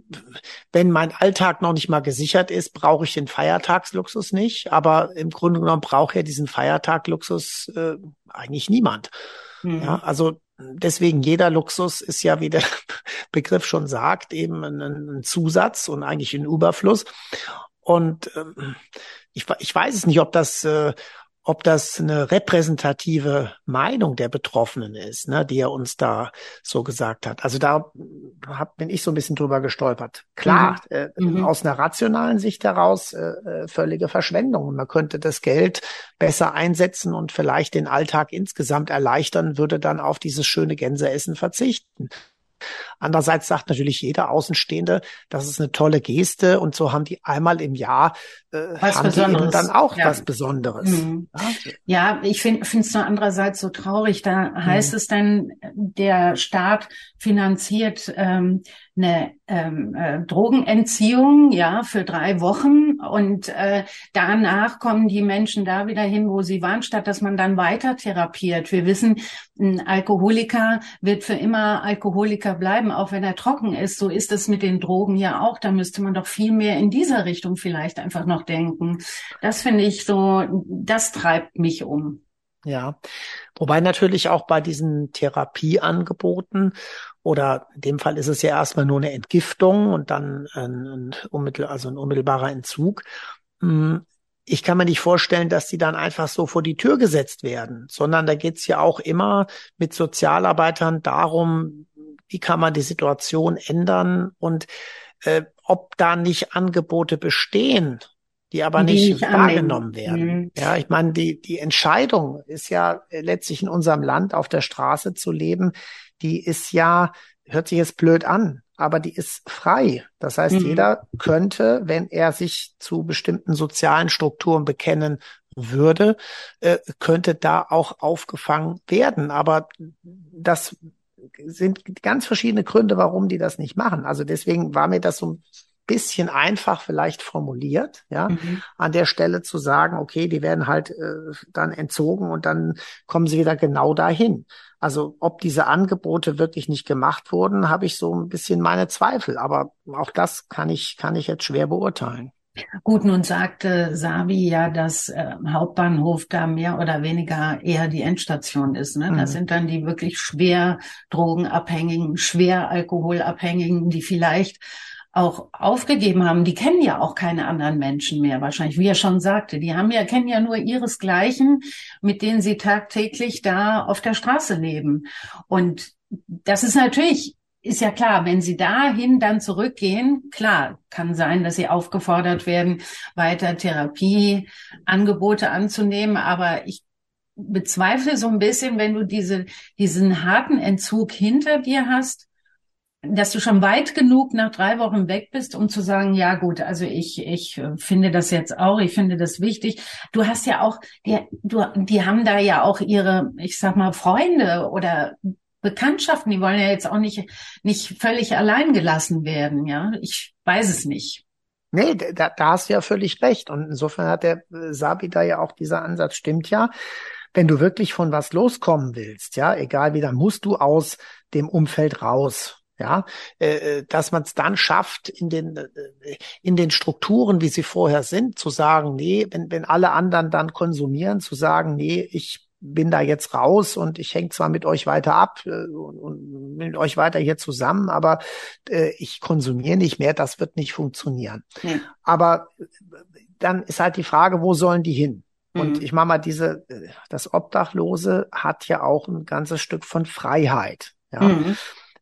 wenn mein Alltag noch nicht mal gesichert ist, brauche ich den Feiertagsluxus nicht. Aber im Grunde genommen braucht ja diesen Feiertagluxus äh, eigentlich niemand. Mhm. Ja, also deswegen jeder Luxus ist ja, wie der Begriff schon sagt, eben ein, ein Zusatz und eigentlich ein Überfluss. Und ähm, ich, ich weiß es nicht, ob das, äh, ob das eine repräsentative Meinung der Betroffenen ist, ne, die er uns da so gesagt hat. Also da hab, bin ich so ein bisschen drüber gestolpert. Klar, mhm. Äh, mhm. aus einer rationalen Sicht heraus äh, äh, völlige Verschwendung. Man könnte das Geld besser einsetzen und vielleicht den Alltag insgesamt erleichtern, würde dann auf dieses schöne Gänseessen verzichten. Andererseits sagt natürlich jeder Außenstehende, das ist eine tolle Geste und so haben die einmal im Jahr äh, was haben Besonderes. dann auch ja. was Besonderes. Mhm. Ja, ich finde es nur andererseits so traurig. Da heißt mhm. es dann, der Staat finanziert ähm, eine ähm, äh, Drogenentziehung, ja, für drei Wochen und äh, danach kommen die Menschen da wieder hin, wo sie waren, statt dass man dann weiter therapiert. Wir wissen, ein Alkoholiker wird für immer Alkoholiker bleiben, auch wenn er trocken ist. So ist es mit den Drogen ja auch. Da müsste man doch viel mehr in dieser Richtung vielleicht einfach noch denken. Das finde ich so, das treibt mich um. Ja, wobei natürlich auch bei diesen Therapieangeboten oder in dem Fall ist es ja erstmal nur eine Entgiftung und dann ein, ein, also ein unmittelbarer Entzug. Hm, ich kann mir nicht vorstellen, dass die dann einfach so vor die Tür gesetzt werden, sondern da geht's ja auch immer mit Sozialarbeitern darum, wie kann man die Situation ändern und äh, ob da nicht Angebote bestehen, die aber die nicht, nicht wahrgenommen werden. Mhm. Ja, ich meine, die, die Entscheidung ist ja letztlich in unserem Land auf der Straße zu leben, die ist ja, hört sich jetzt blöd an, aber die ist frei. Das heißt, mhm. jeder könnte, wenn er sich zu bestimmten sozialen Strukturen bekennen würde, äh, könnte da auch aufgefangen werden. Aber das sind ganz verschiedene Gründe, warum die das nicht machen. Also deswegen war mir das so bisschen einfach vielleicht formuliert, ja, mhm. an der Stelle zu sagen, okay, die werden halt äh, dann entzogen und dann kommen sie wieder genau dahin. Also ob diese Angebote wirklich nicht gemacht wurden, habe ich so ein bisschen meine Zweifel. Aber auch das kann ich, kann ich jetzt schwer beurteilen. Gut, nun sagte Savi ja, dass äh, Hauptbahnhof da mehr oder weniger eher die Endstation ist. Ne? Mhm. Das sind dann die wirklich schwer Drogenabhängigen, schwer Alkoholabhängigen, die vielleicht auch aufgegeben haben, die kennen ja auch keine anderen Menschen mehr wahrscheinlich, wie er schon sagte. Die haben ja, kennen ja nur ihresgleichen, mit denen sie tagtäglich da auf der Straße leben. Und das ist natürlich, ist ja klar, wenn sie dahin dann zurückgehen, klar, kann sein, dass sie aufgefordert werden, weiter Therapieangebote anzunehmen, aber ich bezweifle so ein bisschen, wenn du diese, diesen harten Entzug hinter dir hast, dass du schon weit genug nach drei Wochen weg bist, um zu sagen, ja gut, also ich, ich finde das jetzt auch, ich finde das wichtig. Du hast ja auch, die, du, die haben da ja auch ihre, ich sag mal, Freunde oder Bekanntschaften, die wollen ja jetzt auch nicht, nicht völlig allein gelassen werden, ja. Ich weiß es nicht. Nee, da, da hast du ja völlig recht. Und insofern hat der äh, Sabi da ja auch dieser Ansatz, stimmt ja. Wenn du wirklich von was loskommen willst, ja, egal wie, dann musst du aus dem Umfeld raus. Ja, äh, äh dass man es dann schafft, in den, äh, in den Strukturen, wie sie vorher sind, zu sagen, nee, wenn, wenn alle anderen dann konsumieren, zu sagen, nee, ich bin da jetzt raus und ich hänge zwar mit euch weiter ab äh, und, und mit euch weiter hier zusammen, aber äh, ich konsumiere nicht mehr, das wird nicht funktionieren. Ja. Aber äh, dann ist halt die Frage, wo sollen die hin? Und mhm. ich mache mal diese, äh, das Obdachlose hat ja auch ein ganzes Stück von Freiheit. Ja. Mhm.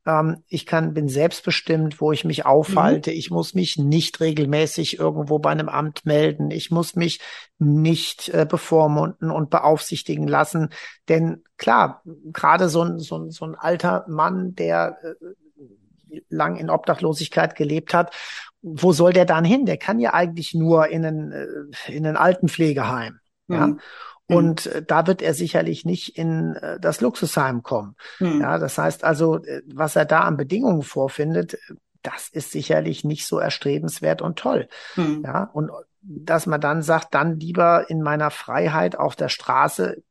Ähm, ich kann, bin selbstbestimmt, wo ich mich aufhalte. Mhm. Ich muss mich nicht regelmäßig irgendwo bei einem Amt melden. Ich muss mich nicht äh, bevormunden und beaufsichtigen lassen. Denn klar, gerade so ein, so, ein, so ein alter Mann, der äh, lang in Obdachlosigkeit gelebt hat, wo soll der dann hin? Der kann ja eigentlich nur in ein, äh, in ein Altenpflegeheim. Mhm. Ja. Mhm. Und äh, da wird er sicherlich nicht in äh, das Luxusheim kommen. Mhm. Ja, das heißt also, äh, was er da an Bedingungen vorfindet, das ist sicherlich nicht so erstrebenswert und toll. Mhm. Ja, und dass man dann sagt, dann lieber in meiner Freiheit auf der Straße,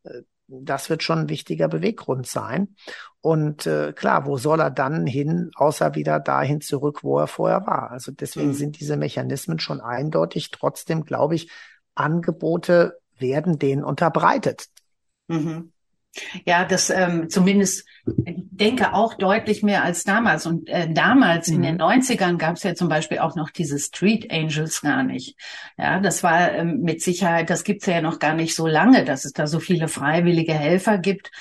das wird schon ein wichtiger Beweggrund sein. Und äh, klar, wo soll er dann hin, außer wieder dahin zurück, wo er vorher war? Also deswegen mhm. sind diese Mechanismen schon eindeutig. Trotzdem glaube ich, Angebote werden denen unterbreitet. Mhm. Ja, das ähm, zumindest denke auch deutlich mehr als damals. Und äh, damals mhm. in den 90ern gab es ja zum Beispiel auch noch diese Street Angels gar nicht. Ja, das war ähm, mit Sicherheit, das gibt's ja noch gar nicht so lange, dass es da so viele freiwillige Helfer gibt.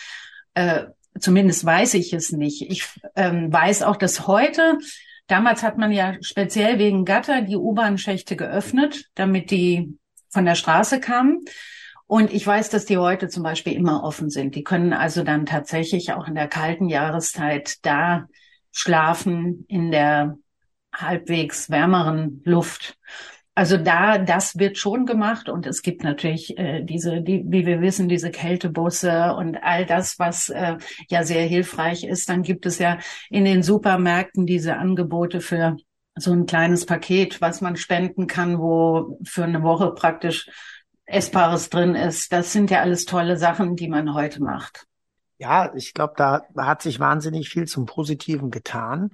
Äh, zumindest weiß ich es nicht. Ich ähm, weiß auch, dass heute Damals hat man ja speziell wegen Gatter die U-Bahn-Schächte geöffnet, damit die von der Straße kamen. Und ich weiß, dass die heute zum Beispiel immer offen sind. Die können also dann tatsächlich auch in der kalten Jahreszeit da schlafen in der halbwegs wärmeren Luft. Also da, das wird schon gemacht und es gibt natürlich äh, diese, die, wie wir wissen, diese Kältebusse und all das, was äh, ja sehr hilfreich ist. Dann gibt es ja in den Supermärkten diese Angebote für so ein kleines Paket, was man spenden kann, wo für eine Woche praktisch Essbares drin ist. Das sind ja alles tolle Sachen, die man heute macht. Ja, ich glaube, da hat sich wahnsinnig viel zum Positiven getan.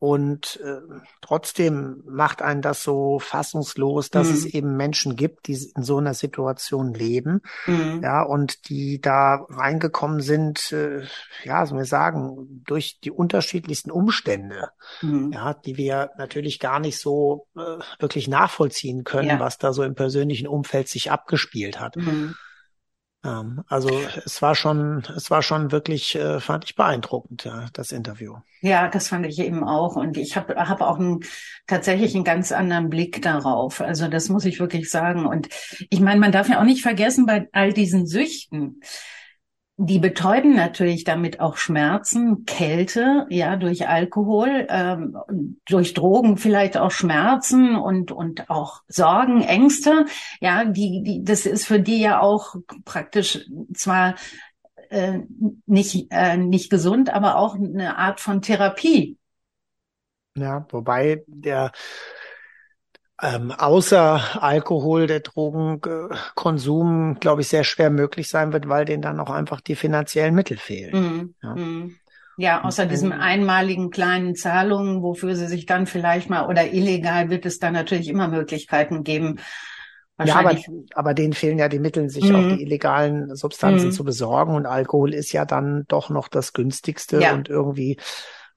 Und äh, trotzdem macht einen das so fassungslos, dass mhm. es eben Menschen gibt, die in so einer Situation leben, mhm. ja, und die da reingekommen sind, äh, ja, so wir sagen, durch die unterschiedlichsten Umstände, mhm. ja, die wir natürlich gar nicht so äh, wirklich nachvollziehen können, ja. was da so im persönlichen Umfeld sich abgespielt hat. Also es war schon, es war schon wirklich, äh, fand ich beeindruckend, ja, das Interview. Ja, das fand ich eben auch. Und ich habe hab auch einen, tatsächlich einen ganz anderen Blick darauf. Also das muss ich wirklich sagen. Und ich meine, man darf ja auch nicht vergessen, bei all diesen Süchten, die betäuben natürlich damit auch Schmerzen, Kälte, ja, durch Alkohol, ähm, durch Drogen vielleicht auch Schmerzen und, und auch Sorgen, Ängste. Ja, die, die, das ist für die ja auch praktisch zwar äh, nicht, äh, nicht gesund, aber auch eine Art von Therapie. Ja, wobei der ähm, außer Alkohol der Drogenkonsum, glaube ich, sehr schwer möglich sein wird, weil denen dann auch einfach die finanziellen Mittel fehlen. Mhm. Ja. Mhm. Ja, außer diesen einmaligen kleinen Zahlungen, wofür sie sich dann vielleicht mal oder illegal wird es dann natürlich immer Möglichkeiten geben. Ja, aber, aber denen fehlen ja die Mittel, sich mhm. auch die illegalen Substanzen mhm. zu besorgen und Alkohol ist ja dann doch noch das günstigste ja. und irgendwie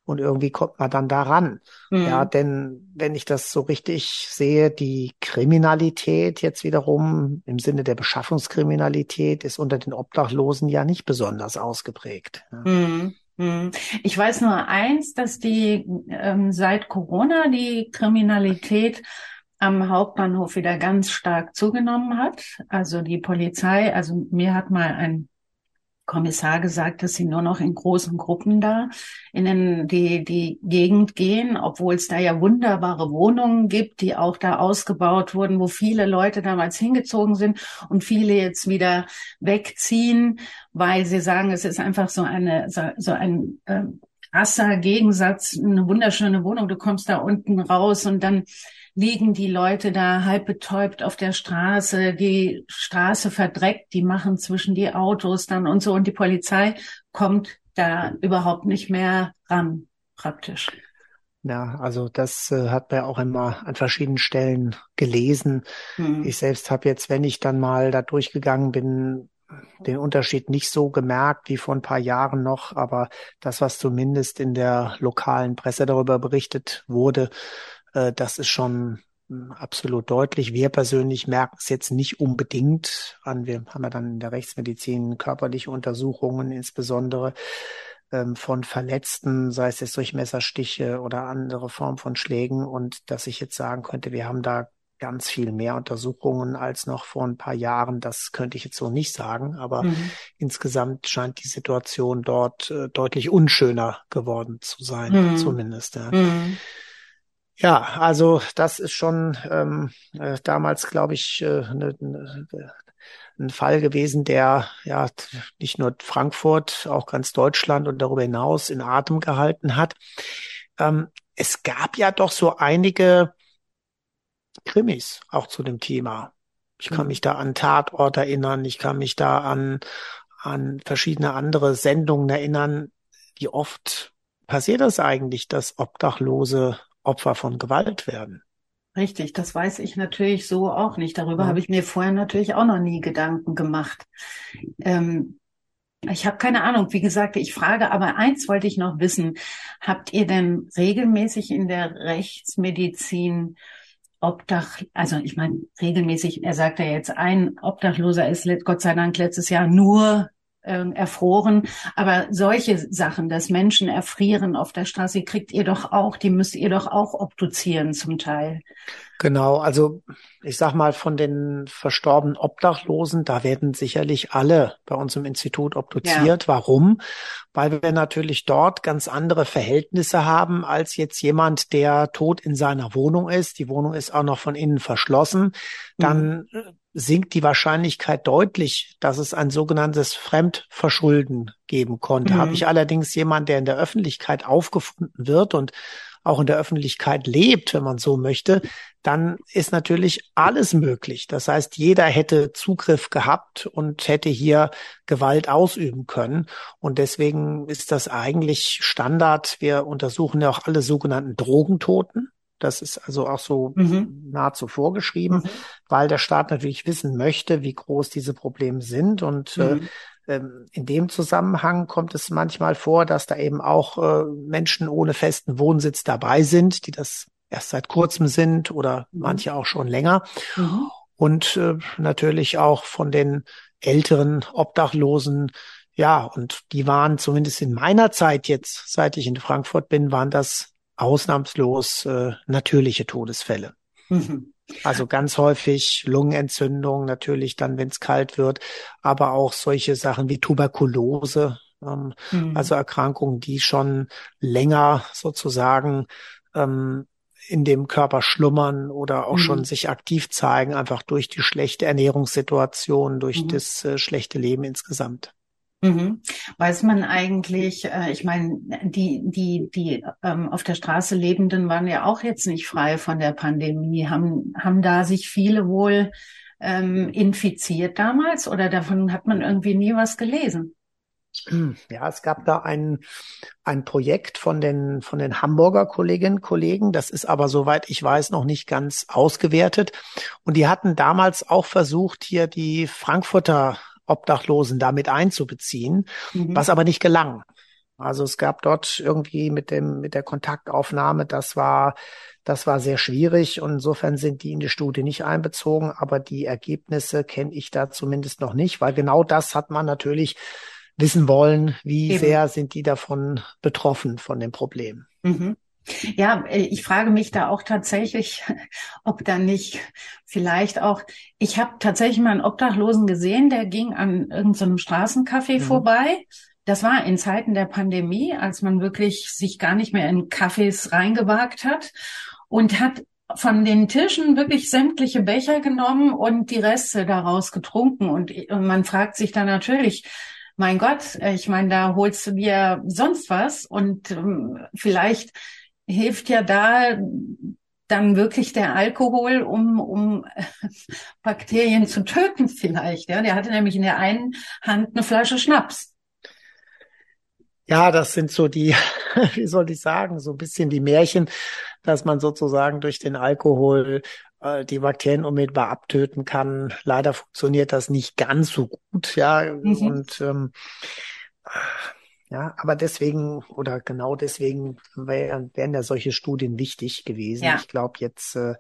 und irgendwie kommt man dann daran. Mhm. Ja, denn wenn ich das so richtig sehe, die Kriminalität jetzt wiederum im Sinne der Beschaffungskriminalität ist unter den Obdachlosen ja nicht besonders ausgeprägt. Mhm. mhm. Ich weiß nur eins, dass die ähm, seit Corona die Kriminalität am Hauptbahnhof wieder ganz stark zugenommen hat. Also die Polizei, also mir hat mal ein Kommissar gesagt, dass sie nur noch in großen Gruppen da in den, die, die Gegend gehen, obwohl es da ja wunderbare Wohnungen gibt, die auch da ausgebaut wurden, wo viele Leute damals hingezogen sind und viele jetzt wieder wegziehen, weil sie sagen, es ist einfach so eine, so, ein äh, krasser Gegensatz, eine wunderschöne Wohnung, du kommst da unten raus und dann liegen die Leute da halb betäubt auf der Straße, die Straße verdreckt, die machen zwischen die Autos dann und so und die Polizei kommt da überhaupt nicht mehr ran, praktisch. Ja, also das äh, hat man ja auch immer an verschiedenen Stellen gelesen. Mhm. Ich selbst habe jetzt, wenn ich dann mal da durchgegangen bin, den Unterschied nicht so gemerkt wie vor ein paar Jahren noch, aber das, was zumindest in der lokalen Presse darüber berichtet wurde, äh, das ist schon hm, absolut deutlich. Wir persönlich merken es jetzt nicht unbedingt an. Wir haben ja dann in der Rechtsmedizin körperliche Untersuchungen, insbesondere ähm, von Verletzten, sei es jetzt durch Messerstiche oder andere Formen von Schlägen. Und dass ich jetzt sagen könnte, wir haben da ganz viel mehr Untersuchungen als noch vor ein paar Jahren. Das könnte ich jetzt so nicht sagen, aber mhm. insgesamt scheint die Situation dort äh, deutlich unschöner geworden zu sein, mhm. zumindest. Ja. Mhm. Ja, also das ist schon ähm, äh, damals, glaube ich, äh, ne, ne, ein Fall gewesen, der ja nicht nur Frankfurt, auch ganz Deutschland und darüber hinaus in Atem gehalten hat. Ähm, es gab ja doch so einige Krimis auch zu dem Thema. Ich kann mhm. mich da an Tatort erinnern, ich kann mich da an, an verschiedene andere Sendungen erinnern. Wie oft passiert das eigentlich, dass Obdachlose Opfer von Gewalt werden. Richtig, das weiß ich natürlich so auch nicht. Darüber ja. habe ich mir vorher natürlich auch noch nie Gedanken gemacht. Ähm, ich habe keine Ahnung, wie gesagt, ich frage, aber eins wollte ich noch wissen. Habt ihr denn regelmäßig in der Rechtsmedizin Obdach, also ich meine regelmäßig, er sagt ja jetzt, ein Obdachloser ist Gott sei Dank letztes Jahr nur ähm, erfroren. Aber solche Sachen, dass Menschen erfrieren auf der Straße, kriegt ihr doch auch, die müsst ihr doch auch obduzieren zum Teil. Genau, also ich sag mal von den verstorbenen Obdachlosen, da werden sicherlich alle bei uns im Institut obduziert. Ja. Warum? Weil wir natürlich dort ganz andere Verhältnisse haben als jetzt jemand, der tot in seiner Wohnung ist. Die Wohnung ist auch noch von innen verschlossen. Dann mhm sinkt die Wahrscheinlichkeit deutlich, dass es ein sogenanntes Fremdverschulden geben konnte. Mhm. Habe ich allerdings jemand, der in der Öffentlichkeit aufgefunden wird und auch in der Öffentlichkeit lebt, wenn man so möchte, dann ist natürlich alles möglich. Das heißt, jeder hätte Zugriff gehabt und hätte hier Gewalt ausüben können. Und deswegen ist das eigentlich Standard. Wir untersuchen ja auch alle sogenannten Drogentoten. Das ist also auch so mhm. nahezu vorgeschrieben, mhm. weil der Staat natürlich wissen möchte, wie groß diese Probleme sind. Und äh, mhm. äh, in dem Zusammenhang kommt es manchmal vor, dass da eben auch äh, Menschen ohne festen Wohnsitz dabei sind, die das erst seit kurzem sind oder mhm. manche auch schon länger. Mhm. Und äh, natürlich auch von den älteren Obdachlosen ja, und die waren zumindest in meiner Zeit jetzt, seit ich in Frankfurt bin, waren das ausnahmslos äh, natürliche Todesfälle. Mhm. Also ganz häufig Lungenentzündung, natürlich dann, wenn es kalt wird, aber auch solche Sachen wie Tuberkulose, ähm, mhm. also Erkrankungen, die schon länger sozusagen ähm, in dem Körper schlummern oder auch mhm. schon sich aktiv zeigen, einfach durch die schlechte Ernährungssituation, durch mhm. das äh, schlechte Leben insgesamt. Mhm. Weiß man eigentlich, äh, ich meine, die, die, die ähm, auf der Straße Lebenden waren ja auch jetzt nicht frei von der Pandemie. Haben, haben da sich viele wohl ähm, infiziert damals oder davon hat man irgendwie nie was gelesen? Ja, es gab da ein, ein Projekt von den, von den Hamburger Kolleginnen und Kollegen. Das ist aber, soweit ich weiß, noch nicht ganz ausgewertet. Und die hatten damals auch versucht, hier die Frankfurter Obdachlosen damit einzubeziehen, mhm. was aber nicht gelang. Also es gab dort irgendwie mit dem, mit der Kontaktaufnahme, das war, das war sehr schwierig und insofern sind die in die Studie nicht einbezogen, aber die Ergebnisse kenne ich da zumindest noch nicht, weil genau das hat man natürlich wissen wollen, wie Eben. sehr sind die davon betroffen von dem Problem. Mhm. Ja, äh, ich frage mich da auch tatsächlich, ob da nicht vielleicht auch, ich habe tatsächlich mal einen Obdachlosen gesehen, der ging an irgendeinem Straßencafé mhm. vorbei. Das war in Zeiten der Pandemie, als man wirklich sich gar nicht mehr in Cafés reingewagt hat und hat von den Tischen wirklich sämtliche Becher genommen und die Reste daraus getrunken. Und man fragt sich dann natürlich, mein Gott, ich meine, da holst du dir sonst was und ähm, vielleicht hilft ja da dann wirklich der Alkohol, um, um Bakterien zu töten vielleicht. Ja, der hatte nämlich in der einen Hand eine Flasche Schnaps. Ja, das sind so die, wie soll ich sagen, so ein bisschen die Märchen, dass man sozusagen durch den Alkohol äh, die Bakterien unmittelbar abtöten kann. Leider funktioniert das nicht ganz so gut, ja. Mhm. Und ähm, ja, aber deswegen oder genau deswegen wär, wären ja solche Studien wichtig gewesen. Ja. Ich glaube, jetzt äh,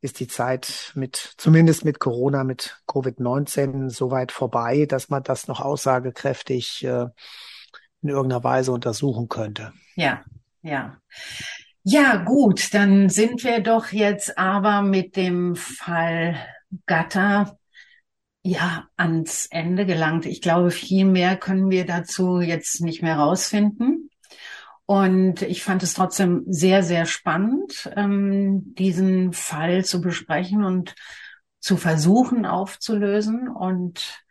ist die Zeit mit, zumindest mit Corona, mit Covid-19 so weit vorbei, dass man das noch aussagekräftig äh, in irgendeiner Weise untersuchen könnte. Ja, ja. Ja, gut, dann sind wir doch jetzt aber mit dem Fall Gatter ja ans Ende gelangt. Ich glaube, viel mehr können wir dazu jetzt nicht mehr rausfinden. Und ich fand es trotzdem sehr, sehr spannend, ähm, diesen Fall zu besprechen und zu versuchen aufzulösen. Und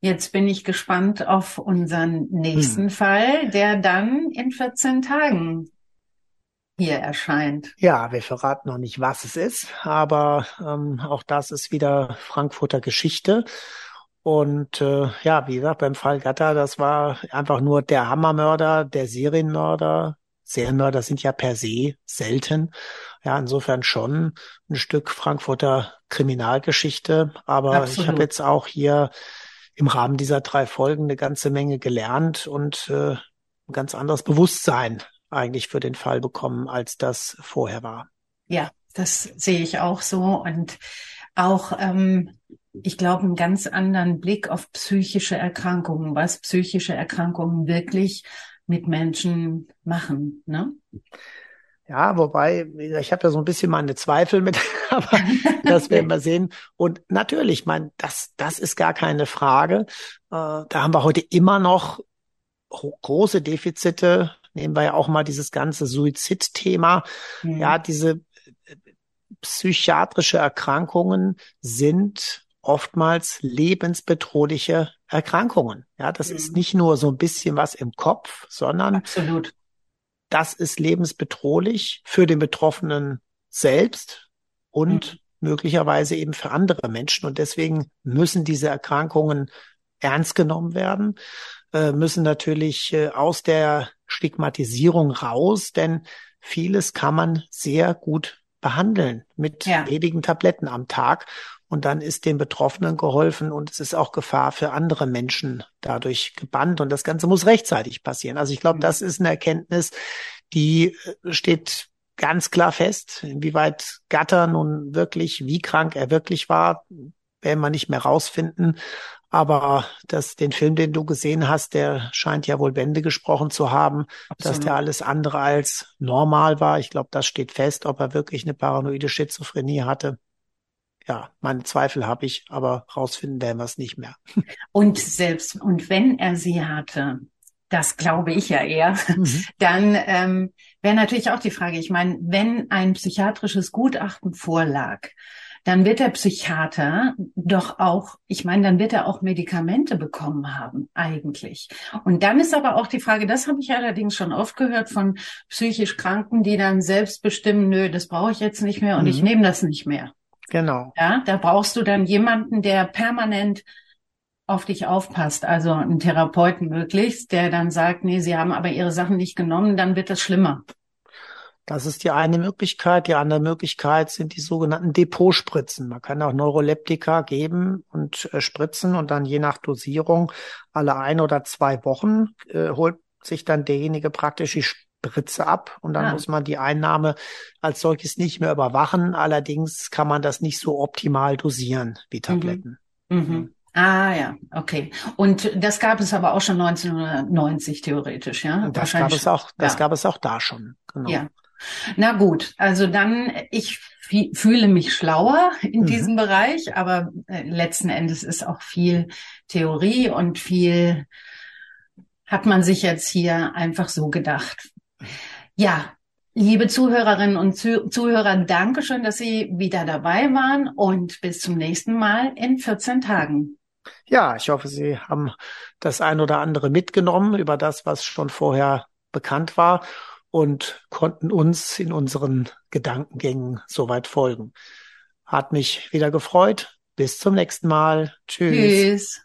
jetzt bin ich gespannt auf unseren nächsten hm. Fall, der dann in 14 Tagen hier erscheint. Ja, wir verraten noch nicht, was es ist, aber ähm, auch das ist wieder Frankfurter Geschichte. Und äh, ja, wie gesagt, beim Fall Gatter, das war einfach nur der Hammermörder, der Serienmörder. Serienmörder sind ja per se selten. Ja, insofern schon ein Stück Frankfurter Kriminalgeschichte. Aber Absolut. ich habe jetzt auch hier im Rahmen dieser drei Folgen eine ganze Menge gelernt und äh, ein ganz anderes Bewusstsein eigentlich für den Fall bekommen, als das vorher war. Ja, das sehe ich auch so und auch, ähm, ich glaube, einen ganz anderen Blick auf psychische Erkrankungen, was psychische Erkrankungen wirklich mit Menschen machen. Ne? Ja, wobei, ich habe ja so ein bisschen meine Zweifel mit, aber das werden wir sehen. Und natürlich, mein, das, das ist gar keine Frage. Äh, da haben wir heute immer noch große Defizite nehmen wir ja auch mal dieses ganze Suizidthema. Mhm. Ja, diese äh, psychiatrische Erkrankungen sind oftmals lebensbedrohliche Erkrankungen. Ja, das mhm. ist nicht nur so ein bisschen was im Kopf, sondern Absolut. das ist lebensbedrohlich für den Betroffenen selbst und mhm. möglicherweise eben für andere Menschen. Und deswegen müssen diese Erkrankungen ernst genommen werden, äh, müssen natürlich äh, aus der Stigmatisierung raus, denn vieles kann man sehr gut behandeln mit ja. wenigen Tabletten am Tag. Und dann ist den Betroffenen geholfen und es ist auch Gefahr für andere Menschen dadurch gebannt. Und das Ganze muss rechtzeitig passieren. Also ich glaube, mhm. das ist eine Erkenntnis, die äh, steht ganz klar fest. Inwieweit Gatter nun wirklich, wie krank er wirklich war, werden wir nicht mehr rausfinden. Aber das, den Film, den du gesehen hast, der scheint ja wohl Bände gesprochen zu haben, Absolut. dass der alles andere als normal war. Ich glaube, das steht fest, ob er wirklich eine paranoide Schizophrenie hatte. Ja, meine Zweifel habe ich, aber rausfinden werden wir es nicht mehr. Und selbst, und wenn er sie hatte, das glaube ich ja eher, mhm. dann ähm, wäre natürlich auch die Frage, ich meine, wenn ein psychiatrisches Gutachten vorlag, dann wird der Psychiater doch auch, ich meine, dann wird er auch Medikamente bekommen haben, eigentlich. Und dann ist aber auch die Frage, das habe ich allerdings schon oft gehört von psychisch Kranken, die dann selbst bestimmen, nö, das brauche ich jetzt nicht mehr und mhm. ich nehme das nicht mehr. Genau. Ja, da brauchst du dann jemanden, der permanent auf dich aufpasst, also einen Therapeuten möglichst, der dann sagt, nee, sie haben aber ihre Sachen nicht genommen, dann wird das schlimmer. Das ist die eine Möglichkeit. Die andere Möglichkeit sind die sogenannten Depotspritzen. Man kann auch Neuroleptika geben und äh, spritzen und dann je nach Dosierung alle ein oder zwei Wochen äh, holt sich dann derjenige praktisch die Spritze ab und dann ah. muss man die Einnahme als solches nicht mehr überwachen. Allerdings kann man das nicht so optimal dosieren wie mhm. Tabletten. Mhm. Mhm. Ah ja, okay. Und das gab es aber auch schon 1990 theoretisch, ja? Das gab es auch, das ja. gab es auch da schon. Genau. Ja. Na gut, also dann, ich fühle mich schlauer in mhm. diesem Bereich, aber äh, letzten Endes ist auch viel Theorie und viel hat man sich jetzt hier einfach so gedacht. Ja, liebe Zuhörerinnen und Zuhörer, danke schön, dass Sie wieder dabei waren und bis zum nächsten Mal in 14 Tagen. Ja, ich hoffe, Sie haben das ein oder andere mitgenommen über das, was schon vorher bekannt war und konnten uns in unseren Gedankengängen soweit folgen. Hat mich wieder gefreut. Bis zum nächsten Mal. Tschüss. Tschüss.